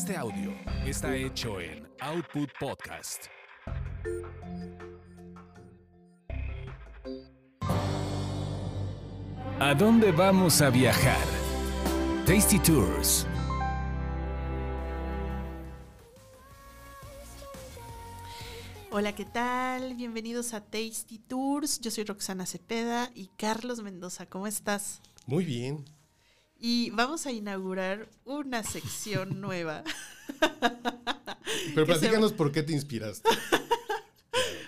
Este audio está hecho en Output Podcast. ¿A dónde vamos a viajar? Tasty Tours. Hola, ¿qué tal? Bienvenidos a Tasty Tours. Yo soy Roxana Cepeda y Carlos Mendoza. ¿Cómo estás? Muy bien. Y vamos a inaugurar una sección nueva. Pero se- platícanos por qué te inspiraste.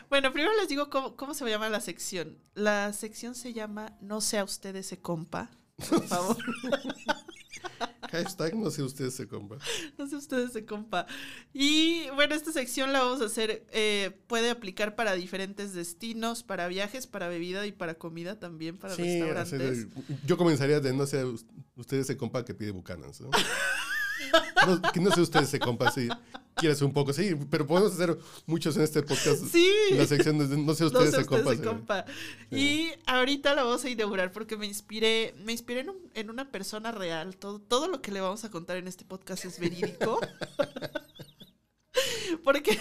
Bueno, primero les digo cómo, cómo se llama la sección. La sección se llama No sea usted ese compa. Por favor, Hashtag no sé ustedes se compra. no sea usted ese compa. Y bueno, esta sección la vamos a hacer, eh, puede aplicar para diferentes destinos, para viajes, para bebida y para comida también, para Sí, restaurantes. yo comenzaría de no sé ustedes se compa que pide bucanas. ¿no? No, que no sé ustedes se compa si quieres un poco, sí, pero podemos hacer muchos en este podcast. Sí. La sección de no sé No ustedes sé se compa. sí. Y ahorita la vamos a inaugurar porque me inspiré, me inspiré en, un- en una persona real. Todo, todo lo que le vamos a contar en este podcast es verídico. porque,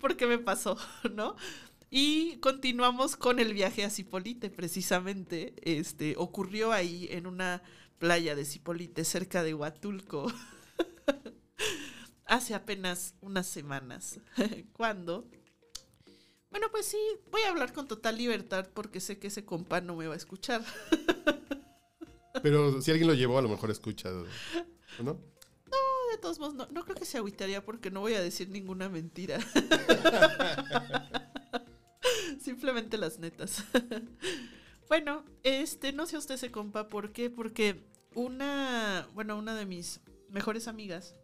porque me pasó, ¿no? Y continuamos con el viaje a Cipolite, precisamente. Este, ocurrió ahí en una playa de Cipolite, cerca de Huatulco. Hace apenas unas semanas. cuando bueno, pues sí, voy a hablar con total libertad porque sé que ese compa no me va a escuchar. Pero si alguien lo llevó, a lo mejor escucha. ¿o ¿No? De todos modos, no, no creo que se agüitaría porque no voy a decir ninguna mentira. Simplemente las netas. bueno, este, no sé usted ese compa, ¿por qué? Porque una, bueno, una de mis mejores amigas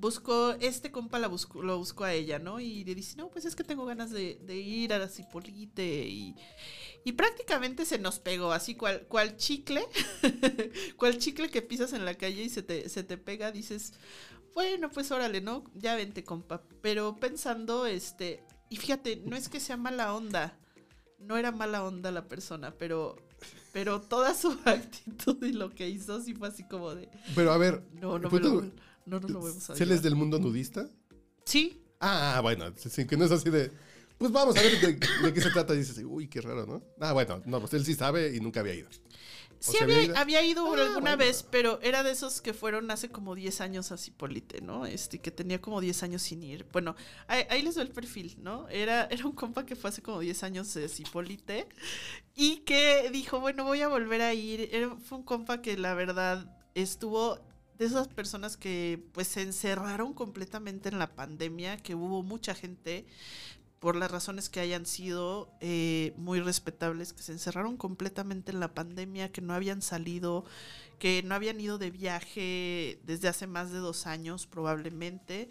buscó, este compa la buscó, lo buscó a ella, ¿no? Y le dice, no, pues es que tengo ganas de, de ir a la Cipolite y, y prácticamente se nos pegó, así cual, cual chicle, cual chicle que pisas en la calle y se te, se te pega, dices, bueno, pues órale, ¿no? Ya vente, compa. Pero pensando, este, y fíjate, no es que sea mala onda, no era mala onda la persona, pero, pero toda su actitud y lo que hizo sí fue así como de, Pero a ver, no, no, me ¿puedo- lo, no nos lo vamos a ¿se les llevar. del mundo nudista? Sí, Ah, bueno, sí, que no es así de. Pues vamos a ver de, de qué se trata. Y dices, uy, qué raro, ¿no? Ah, bueno, no, pues él sí sabe y nunca había ido. Sí, había, había ido- había ido Ah, alguna bueno. vez, pero era de esos que fueron hace como 10 años a Cipolite, ¿no? Este, que tenía como 10 años sin ir. Bueno, ahí, ahí les doy el perfil, ¿no? Era, era un compa que fue hace como 10 años de Cipolite y que dijo, bueno, voy a volver a ir. Era- fue un compa que la verdad estuvo de esas personas que pues se encerraron completamente en la pandemia, que hubo mucha gente por las razones que hayan sido eh, muy respetables, que se encerraron completamente en la pandemia, que no habían salido, que no habían ido de viaje desde hace más de dos años probablemente,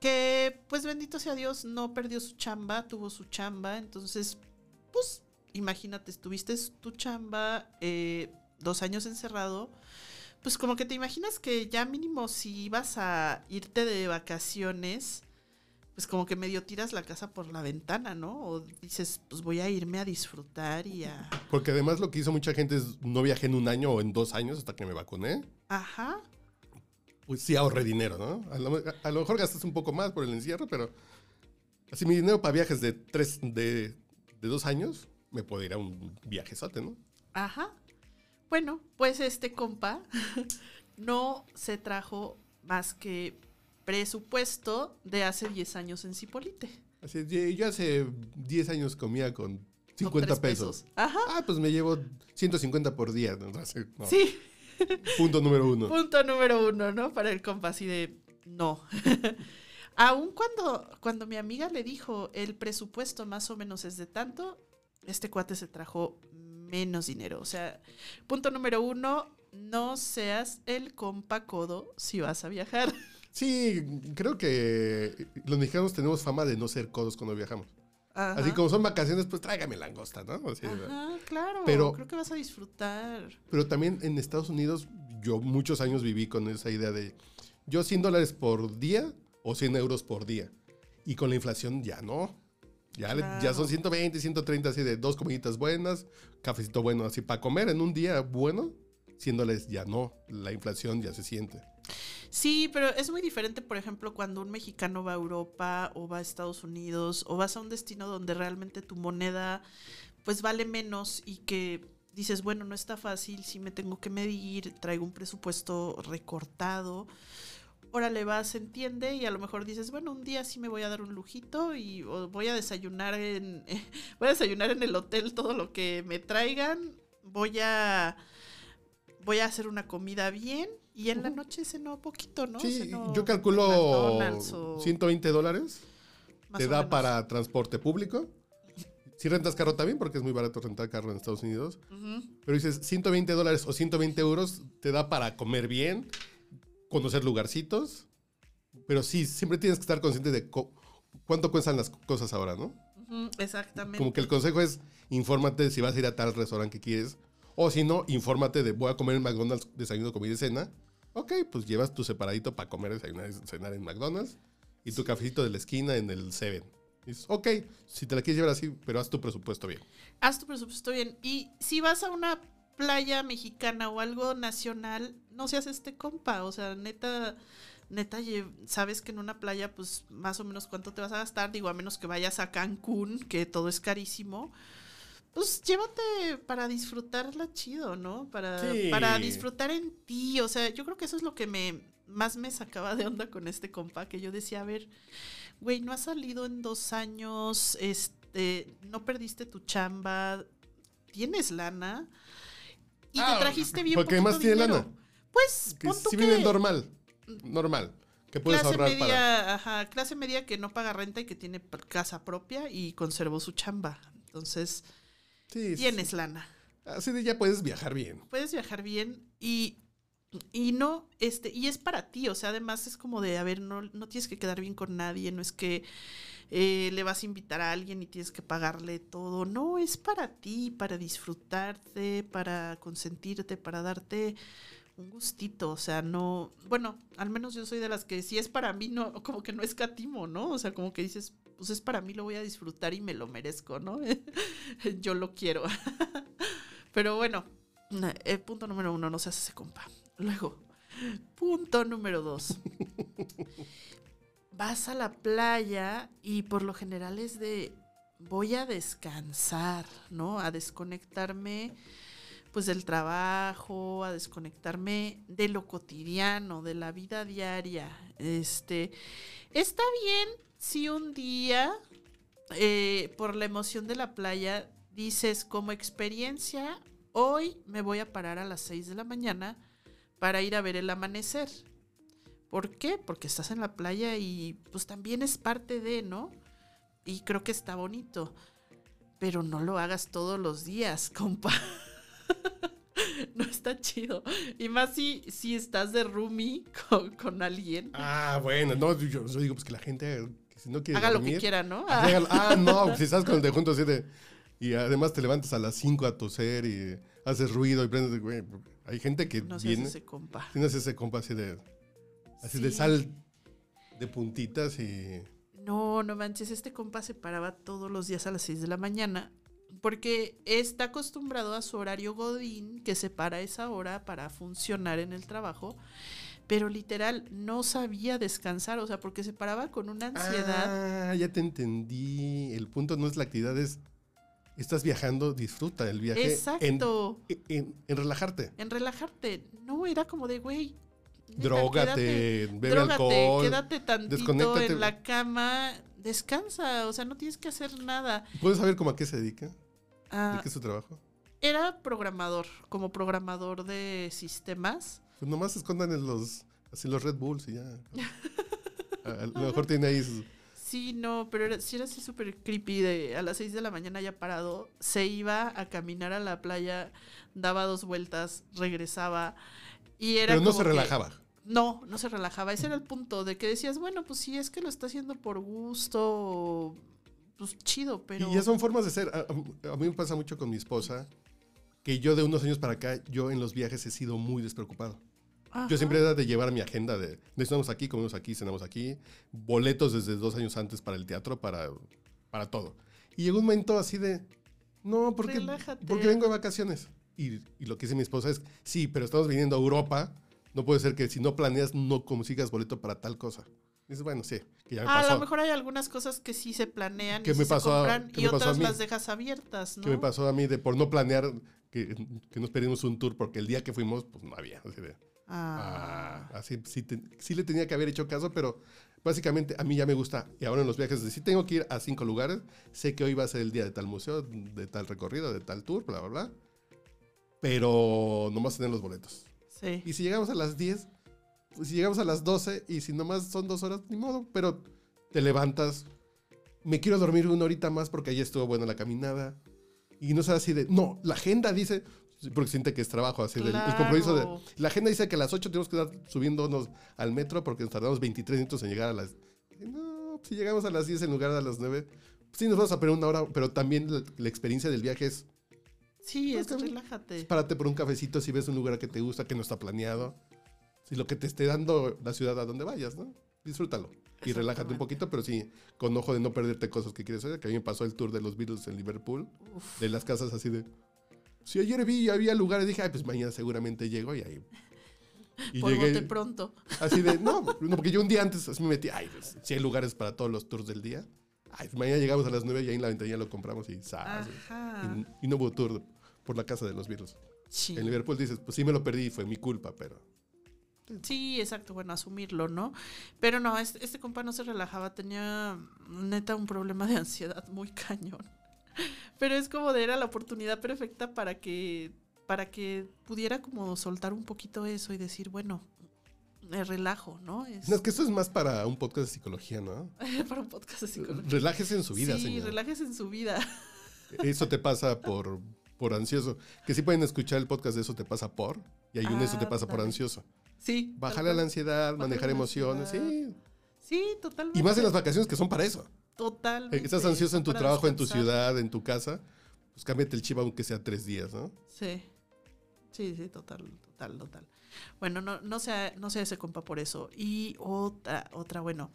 que pues bendito sea Dios no perdió su chamba, tuvo su chamba, entonces pues imagínate, estuviste tu chamba eh, dos años encerrado, pues como que te imaginas que ya mínimo si ibas a irte de vacaciones, pues como que medio tiras la casa por la ventana, ¿no? O dices, pues voy a irme a disfrutar y a... Porque además lo que hizo mucha gente es no viajé en un año o en dos años hasta que me vacuné. Ajá. Pues sí ahorré dinero, ¿no? A lo, a lo mejor gastas un poco más por el encierro, pero así mi dinero para viajes de tres, de, de dos años, me puedo ir a un viajezote, ¿no? Ajá. Bueno, pues este compa no se trajo más que presupuesto de hace 10 años en Cipolite. Así, yo hace 10 años comía con Con 50 tres pesos. Ajá. Ah, pues me llevo 150 por día. no. Sí. Punto número uno. Punto número uno, ¿no? Para el compa, así de no. Aún cuando, cuando mi amiga le dijo el presupuesto más o menos es de tanto, este cuate se trajo menos dinero. O sea, punto número uno, no seas el compa codo si vas a viajar. Sí, creo que los mexicanos tenemos fama de no ser codos cuando viajamos. Ajá. Así como son vacaciones, pues tráigame langosta, ¿no? Así, Ajá, claro. Pero- creo que vas a disfrutar. Pero también en Estados Unidos, yo muchos años viví con esa idea de yo 100 dólares por día o 100 euros por día. Y con la inflación ya no. Ya, le- ya Claro. son 120, 130 así de dos comiditas buenas, cafecito bueno así para comer en un día bueno. 100 dólares ya no. La inflación ya se siente. Sí, pero es muy diferente, por ejemplo, cuando un mexicano va a Europa o va a Estados Unidos o vas a un destino donde realmente tu moneda pues vale menos y que dices, bueno, no está fácil, si me tengo que medir, traigo un presupuesto recortado. Órale, vas, entiende, y a lo mejor dices, bueno, un día sí me voy a dar un lujito y voy a desayunar en. voy a desayunar en el hotel todo lo que me traigan. Voy a. Voy a hacer una comida bien. Y en la noche cenó poquito, ¿no? Sí, yo calculo 120 dólares. Te da para transporte público si rentas carro también, porque es muy barato rentar carro en Estados Unidos. Pero dices, 120 dólares o 120 euros te da para comer bien, conocer lugarcitos. Pero sí, siempre tienes que estar consciente de cuánto cuestan las cosas ahora, ¿no? exactamente. Como que el consejo es, infórmate si vas a ir a tal restaurante que quieres. O si no, infórmate de, voy a comer en McDonald's, desayuno, comida y cena. Ok, pues llevas tu separadito para comer, desayunar cenar en McDonald's. Y tu cafecito de la esquina en el Seven ok, si te la quieres llevar así, pero haz tu presupuesto bien. Haz tu presupuesto bien. Y si vas a una playa mexicana o algo nacional, no seas este compa. O sea, neta, neta, sabes que en una playa, pues más o menos cuánto te vas a gastar. Digo, a menos que vayas a Cancún, que todo es carísimo. Pues llévate para disfrutarla chido, ¿no? Para, para disfrutar en ti. O sea, yo creo que eso es lo que me más me sacaba de onda con este compa, que yo decía, a ver, güey, no has salido en dos años, este, no perdiste tu chamba, tienes lana y te ah, trajiste bien Porque más tiene lana. Pues, que si vive normal, normal. Que puedes clase ahorrar media, para... Ajá, clase media que no paga renta y que tiene casa propia y conservó su chamba. Entonces, tienes lana. Así de ya puedes viajar bien. Puedes viajar bien y y no, este, y es para ti, o sea, además es como de, a ver, no, no tienes que quedar bien con nadie, no es que eh, le vas a invitar a alguien y tienes que pagarle todo, no, es para ti, para disfrutarte, para consentirte, para darte un gustito, o sea, no, bueno, al menos yo soy de las que si es para mí, no, como que no escatimo, ¿no? O sea, como que dices, pues es para mí, lo voy a disfrutar y me lo merezco, ¿no? yo lo quiero. Pero bueno, el eh, punto número uno, no se hace ese compa. Luego, punto número dos. Vas a la playa y por lo general es de voy a descansar, ¿no? A desconectarme pues del trabajo, a desconectarme de lo cotidiano, de la vida diaria. Este, está bien si un día, eh, por la emoción de la playa, dices como experiencia, hoy me voy a parar a las 6 de la mañana para ir a ver el amanecer. ¿Por qué? Porque estás en la playa y pues también es parte de, ¿no? Y creo que está bonito. Pero no lo hagas todos los días, compa. no está chido. Y más si, si estás de roomie con, alguien. Ah, bueno, no, yo, digo pues que la gente si no quiere Haga lo que quiera, ¿no? Ah, no, si estás con el de junto así de... Y además te levantas a las 5 a toser y haces ruido y prendes, güey, hay gente que no viene. ese compa. Tienes ese compa así de. Así de sal de puntitas y. No, no manches, este compa se paraba todos los días a las 6 de la mañana porque está acostumbrado a su horario Godín, que se para esa hora para funcionar en el trabajo, pero literal no sabía descansar, o sea, porque se paraba con una ansiedad. Ah, ya te entendí. El punto no es la actividad, es estás viajando, disfruta el viaje. Exacto. En, relajarte. En relajarte. No, era como de, güey. Drogate, bebe alcohol. Quédate tantito en la cama, descansa, o sea, no tienes que hacer nada. ¿Puedes saber cómo a qué se dedica? ¿De ah, qué es su trabajo? Era programador, como programador de sistemas. Pues nomás se escondan en los, así los Red Bulls y ya. a, lo mejor tiene ahí sus Sí, no, pero era, sí era así súper creepy. De, a las 6 de la mañana ya parado, se iba a caminar a la playa, daba dos vueltas, regresaba. Y era pero no se relajaba. no, no se relajaba. Ese era el punto de que decías, bueno, pues sí, es que lo está haciendo por gusto, pues chido, pero... Y ya son formas de ser. A, a mí me pasa mucho con mi esposa, que yo de unos años para acá, yo en los viajes he sido muy despreocupado. Yo siempre era de llevar mi agenda de estamos aquí, comemos aquí, cenamos aquí, boletos desde dos años antes para el teatro, para, para todo. Y llegó un momento así de, no, porque, porque vengo de vacaciones. Y, y, lo que dice mi esposa es, sí, pero estamos viniendo a Europa no puede ser que si no planeas no consigas boleto para tal cosa. Dices, bueno, sí, que ya me pasó. a lo mejor hay algunas cosas que sí se planean ¿Qué y me sí pasó se a- compran qué y me pasó a otras mí? las dejas abiertas, ¿no? ¿Qué me pasó a mí de por no planear que, que nos pedimos un tour porque el día que fuimos, pues no había. Así de, Ah. ah, así sí, te- sí le tenía que haber hecho caso, pero básicamente a mí ya me gusta. Y ahora en los viajes, si tengo que ir a cinco lugares, sé que hoy va a ser el día de tal museo, de tal recorrido, de tal tour, bla, bla, bla. Pero nomás tener los boletos. Sí. Y si llegamos a las 10, pues si llegamos a las 12 y si nomás son dos horas, ni modo, pero te levantas. Me quiero dormir una horita más porque ahí estuvo buena la caminada. Y no sea así de, no, la agenda dice, porque siente que es trabajo, así del- el compromiso de... Claro. La agenda dice que a las 8 tenemos que estar subiéndonos al metro porque nos tardamos 23 minutos en llegar a las... No, si llegamos a las 10 en lugar de a las 9, sí nos vamos a perder una hora, pero también la, la experiencia del viaje es Sí, Pues es que- relájate. párate por un cafecito si ves un lugar que te gusta, que no está planeado. Si lo que te esté dando la ciudad a donde vayas, ¿no? Disfrútalo. Y relájate un poquito, pero sí, con ojo de no perderte cosas que quieres hacer. Que a mí me pasó el tour de los Beatles en Liverpool, Uf. de las casas así de... Si ayer vi y había lugares, dije, ay, pues mañana seguramente llego y ahí... Y Por bote llegué pronto. así de, no, no, porque yo un día antes así me metí, ay, pues, si hay lugares para todos los tours del día. Ay, pues mañana llegamos a las 9 y ahí en la ventanilla lo compramos y... ¡zas! Ajá. Y, y no hubo tour por la casa de los Beatles. Sí. En Liverpool dices, pues sí me lo perdí, fue mi culpa, pero... Sí, exacto, bueno, asumirlo, ¿no? Pero no, este, este compa no se relajaba, tenía neta un problema de ansiedad muy cañón. Pero es como de era la oportunidad perfecta para que para que pudiera como soltar un poquito eso y decir, bueno, me relajo, ¿no? Es No, es que esto es más para un podcast de psicología, ¿no? para un podcast de psicología. Relájese en su vida, sí, señor. relájese en su vida. Eso te pasa por, por ansioso. Que sí pueden escuchar el podcast de Eso te pasa por, y hay un Ah, Eso te pasa por ándale. ansioso. Sí. Bajarle a la ansiedad, manejar la emociones, sí. Sí, totalmente. Y más en las vacaciones que son para eso. Totalmente. Eh, Estás ansioso en tu trabajo, en tu ciudad, en tu casa, pues cámbiate el chip aunque sea tres días, ¿no? Sí. Sí, sí, total, total, total. Bueno, no, no sea, no sea ese compa por eso. Y otra, otra, bueno.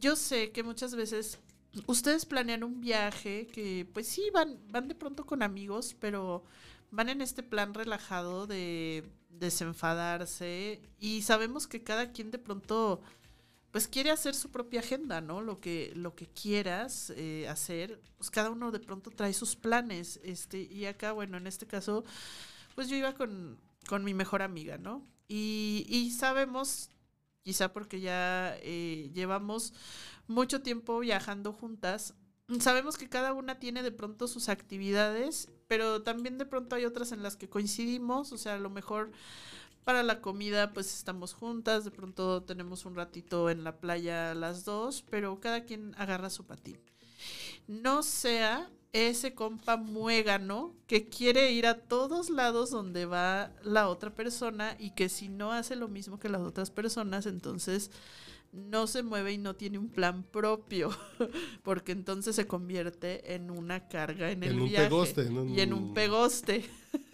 Yo sé que muchas veces ustedes planean un viaje que, pues sí, van, van de pronto con amigos, pero van en este plan relajado de desenfadarse. Y sabemos que cada quien de pronto pues quiere hacer su propia agenda, ¿no? Lo que, lo que quieras eh, hacer, pues cada uno de pronto trae sus planes, este, y acá, bueno, en este caso, pues yo iba con, con mi mejor amiga, ¿no? Y, y sabemos, quizá porque ya eh, llevamos mucho tiempo viajando juntas, sabemos que cada una tiene de pronto sus actividades, pero también de pronto hay otras en las que coincidimos, o sea, a lo mejor para la comida pues estamos juntas, de pronto tenemos un ratito en la playa las dos, pero cada quien agarra su patín. No sea ese compa muégano que quiere ir a todos lados donde va la otra persona y que si no hace lo mismo que las otras personas, entonces no se mueve y no tiene un plan propio, porque entonces se convierte en una carga en el En un viaje pegoste, en un- y en un pegoste.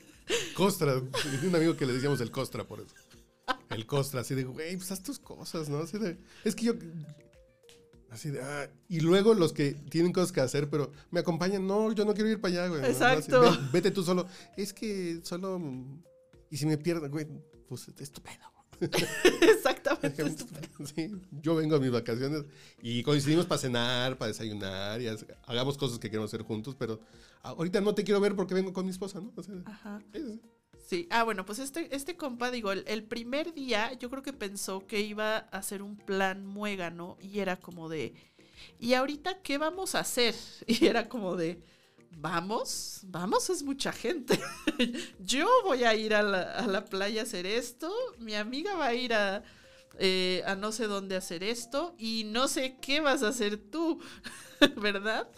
Costra, un amigo que le decíamos el Costra por eso. El Costra, así de, güey, pues haz tus cosas, ¿no? Así de, es que yo, así de, ah, y luego los que tienen cosas que hacer, pero me acompañan, no, yo no quiero ir para allá, güey. ¿no? Exacto. Así, "Ve- vete tú solo. Es que solo, y si me pierdo, güey, pues es tu pedo. Exactamente. Sí, yo vengo a mis vacaciones y coincidimos para cenar, para desayunar, y hagamos cosas que queremos hacer juntos, pero ahorita no te quiero ver porque vengo con mi esposa, ¿no? O sea, Ajá. sí, ah, bueno, pues este, este compa, digo, el, el primer día yo creo que pensó que iba a hacer un plan muégano y era como de, ¿y ahorita qué vamos a hacer? Y era como de, vamos, vamos, es mucha gente. yo voy a ir a la, playa a hacer esto, mi amiga va a ir a, eh, a no sé dónde hacer esto y no sé qué vas a hacer tú, ¿verdad?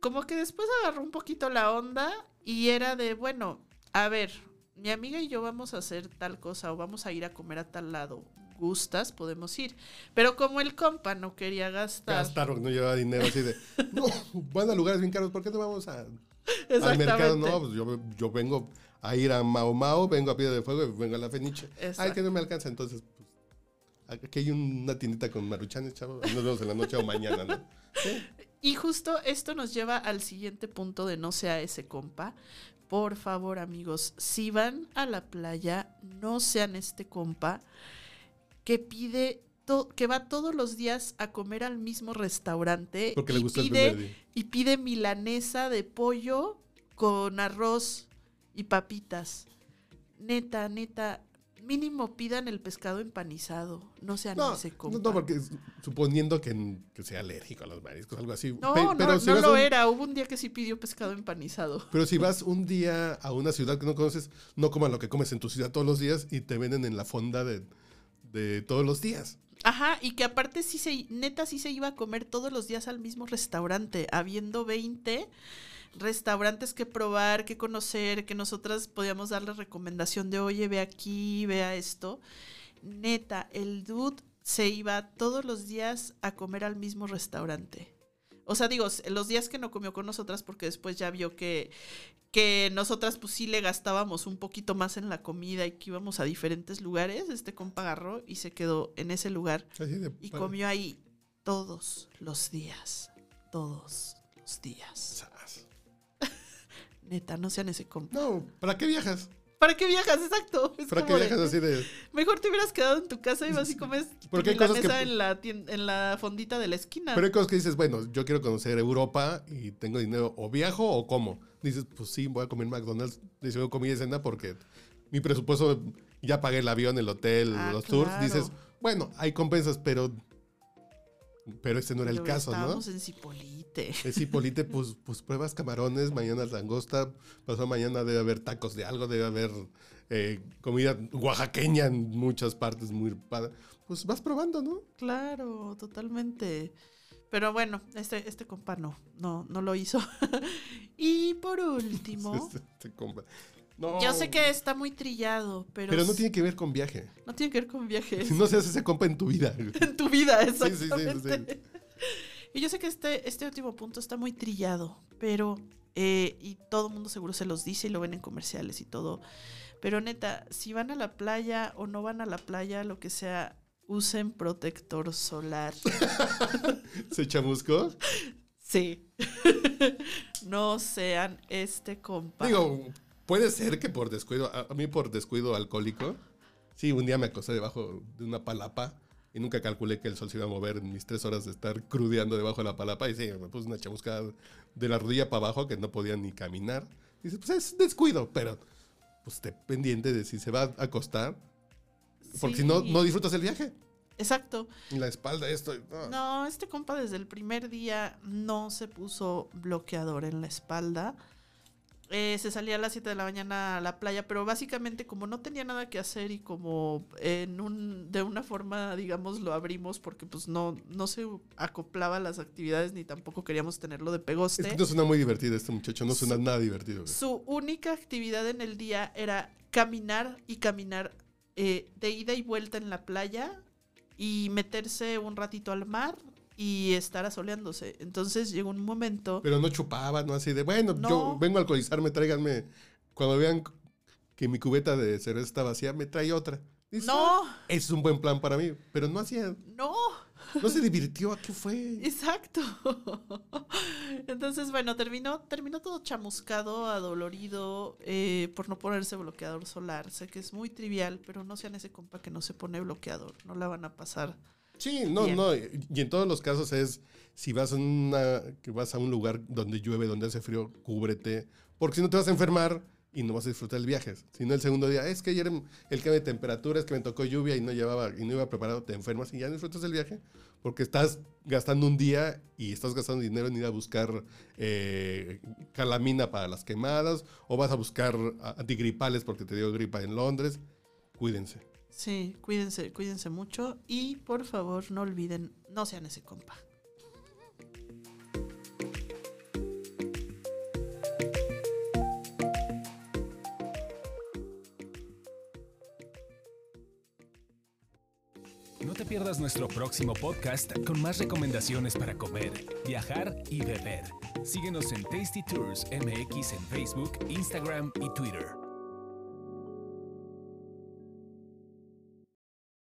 Como que después agarró un poquito la onda y era de, bueno, a ver, mi amiga y yo vamos a hacer tal cosa o vamos a ir a comer a tal lado. ¿Gustas? Podemos ir. Pero como el compa no quería gastar. gastar porque no llevaba dinero así de no van a lugares bien caros ¿por qué no vamos a, al mercado no pues yo, yo vengo a ir a Mao Mao vengo a Piedra de Fuego y vengo a la Feniche ay que no me alcanza entonces pues aquí hay una tiendita con maruchanes chavo nos vemos en la noche o mañana ¿no? Sí. Y justo esto nos lleva al siguiente punto de no sea ese compa, por favor, amigos, si van a la playa, no sean este compa que pide que va todos los días a comer al mismo restaurante Porque le y, gusta pide, día. y pide milanesa de pollo con arroz y papitas. Neta, neta, mínimo pidan el pescado empanizado. No sean No, ese no, no, porque suponiendo que, que sea alérgico a los mariscos, algo así. No, Pe- no, pero si no lo un- era. Hubo un día que sí pidió pescado empanizado. Pero si vas un día a una ciudad que no conoces, no coman lo que comes en tu ciudad todos los días y te venden en la fonda de, de todos los días. Ajá, y que aparte sí se, neta sí se iba a comer todos los días al mismo restaurante, habiendo 20 restaurantes que probar, que conocer, que nosotras podíamos darle recomendación de, oye, ve aquí, vea esto. Neta, el dude se iba todos los días a comer al mismo restaurante. O sea, digo, los días que no comió con nosotras, porque después ya vio que, que nosotras pues sí le gastábamos un poquito más en la comida y que íbamos a diferentes lugares, este compa agarró y se quedó en ese lugar Así de- y comió ahí todos los días, todos los días. Neta, no sean ese compa. No, ¿para qué viajas? ¿Para qué viajas? Exacto. Es ¿Para qué de- viajas así de.? Mejor te hubieras quedado en tu casa y vas y comes Porque hay cosas que- en la en la fondita de la esquina. Pero hay cosas que dices, bueno, yo quiero conocer Europa y tengo dinero, o viajo o como. Dices, pues sí, voy a comer McDonald's, dice, comida y cena porque mi presupuesto, ya pagué el avión, el hotel, Ah, los tours. Dices, bueno, hay compensas, pero. Pero este no era el caso, ¿no? Estábamos en Cipolite. Es Hipolite, pues, pues pruebas camarones, mañana langosta, pasado mañana debe haber tacos de algo, debe haber eh, comida oaxaqueña en muchas partes muy padre. Pues vas probando, ¿no? Claro, totalmente. Pero bueno, este, este compa no, no, no lo hizo. y por último, Este- este compa. No, yo sé que está muy trillado, pero, Pero no tiene que ver con viaje. no tiene que ver con viajes. No seas ese compa en tu vida. en tu vida, sí, sí, sí. exactamente. Y yo sé que este, este último punto está muy trillado, pero, eh, y todo el mundo seguro se los dice y lo ven en comerciales y todo. Pero neta, si van a la playa o no van a la playa, lo que sea, usen protector solar. ¿Se chamuscó? Sí. no sean este compa. Digo, puede ser que por descuido, a, a mí por descuido alcohólico, sí, un día me acosté debajo de una palapa y nunca calculé que el sol se iba a mover en mis tres horas de estar crudeando debajo de la palapa y sí, me puse una chamuscada de la rodilla para abajo que no podía ni caminar. Dice, pues es descuido, pero pues esté pendiente de si se va a acostar, porque si no, no disfrutas el viaje. Exacto. La espalda esto. no. No, este compa desde el primer día no se puso bloqueador en la espalda. Eh, se salía a las 7 de la mañana a la playa, pero básicamente como no tenía nada que hacer y como en un, de una forma, digamos, lo abrimos porque pues no, no se acoplaba a las actividades ni tampoco queríamos tenerlo de Es pegoste. que no suena muy divertido este muchacho, no suena nada divertido. güey. Su única actividad en el día era caminar y caminar eh, de ida y vuelta en la playa y meterse un ratito al mar y estar asoleándose. Entonces llegó un momento... Pero no chupaba, no así de, bueno, No. yo vengo a alcoholizarme, tráiganme. Cuando vean que mi cubeta de cerveza está vacía, me trae otra. Dices, No, "Ah, Es un buen plan para mí, pero no hacía, no, no se divirtió, ¿a qué fue? exacto. Entonces, bueno, terminó, terminó todo chamuscado, adolorido, eh, por no ponerse bloqueador solar. Sé que es muy trivial, pero no sean ese compa que no se pone bloqueador. No la van a pasar. Sí, no, Bien. no, y en todos los casos es, si vas a, una, que vas a un lugar donde llueve, donde hace frío, cúbrete, porque si no te vas a enfermar y no vas a disfrutar el viaje. Si no el segundo día, es que ayer el cambio de temperatura, es que me tocó lluvia y no llevaba y no iba preparado, te enfermas y ya no disfrutas el viaje, porque estás gastando un día y estás gastando dinero en ir a buscar eh, calamina para las quemadas, o vas a buscar antigripales porque te dio gripa en Londres. Cuídense. Sí, cuídense, cuídense mucho y por favor no olviden, no sean ese compa. No te pierdas nuestro próximo podcast con más recomendaciones para comer, viajar y beber. Síguenos en Tasty Tours MX en Facebook, Instagram y Twitter.